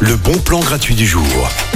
Le bon plan gratuit du jour.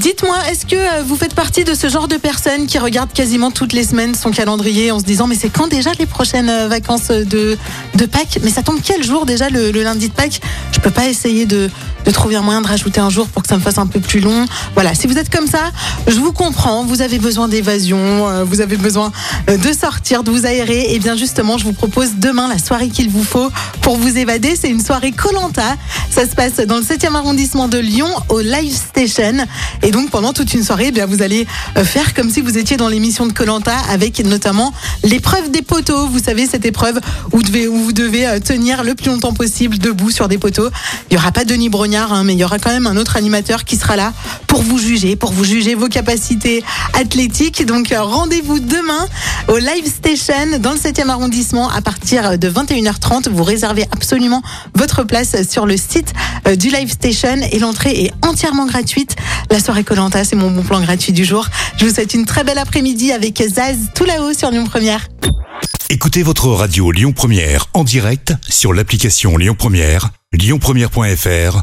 Dites-moi, est-ce que euh, vous faites partie de ce genre de personnes qui regardent quasiment toutes les semaines son calendrier en se disant mais c'est quand déjà les prochaines euh, vacances de, de Pâques? Mais ça tombe quel jour déjà le, lundi de Pâques? Je peux pas essayer de, de trouver un moyen de rajouter un jour pour que ça me fasse un peu plus long. Voilà, si vous êtes comme ça, je vous comprends, vous avez besoin d'évasion, euh, vous avez besoin euh, de sortir, de vous aérer. Et bien justement, je vous propose demain la soirée qu'il vous faut pour vous évader. C'est une soirée Colanta. Ça se passe dans le 7e arrondissement de Lyon au Live Station. Et donc pendant toute une soirée, eh bien vous allez euh, faire comme si vous étiez dans l'émission de Colanta avec notamment l'épreuve des poteaux. Vous savez cette épreuve où, vous devez euh, tenir le plus longtemps possible debout sur des poteaux. Il y aura pas Denis Brognard, hein, mais il y aura quand même un autre animateur qui sera là pour vous juger, pour vous juger vos capacités athlétiques. Donc euh, rendez-vous demain au Live Station dans le 7e arrondissement à partir de 21h30. Vous réservez absolument votre place sur le site euh, du Live Station et l'entrée est entièrement gratuite. La soirée Colanta, c'est mon bon plan gratuit du jour. Je vous souhaite une très belle après-midi avec Zaz tout là-haut sur Lyon Première. Écoutez votre radio Lyon Première en direct sur l'application Lyon Première, lyonpremière.fr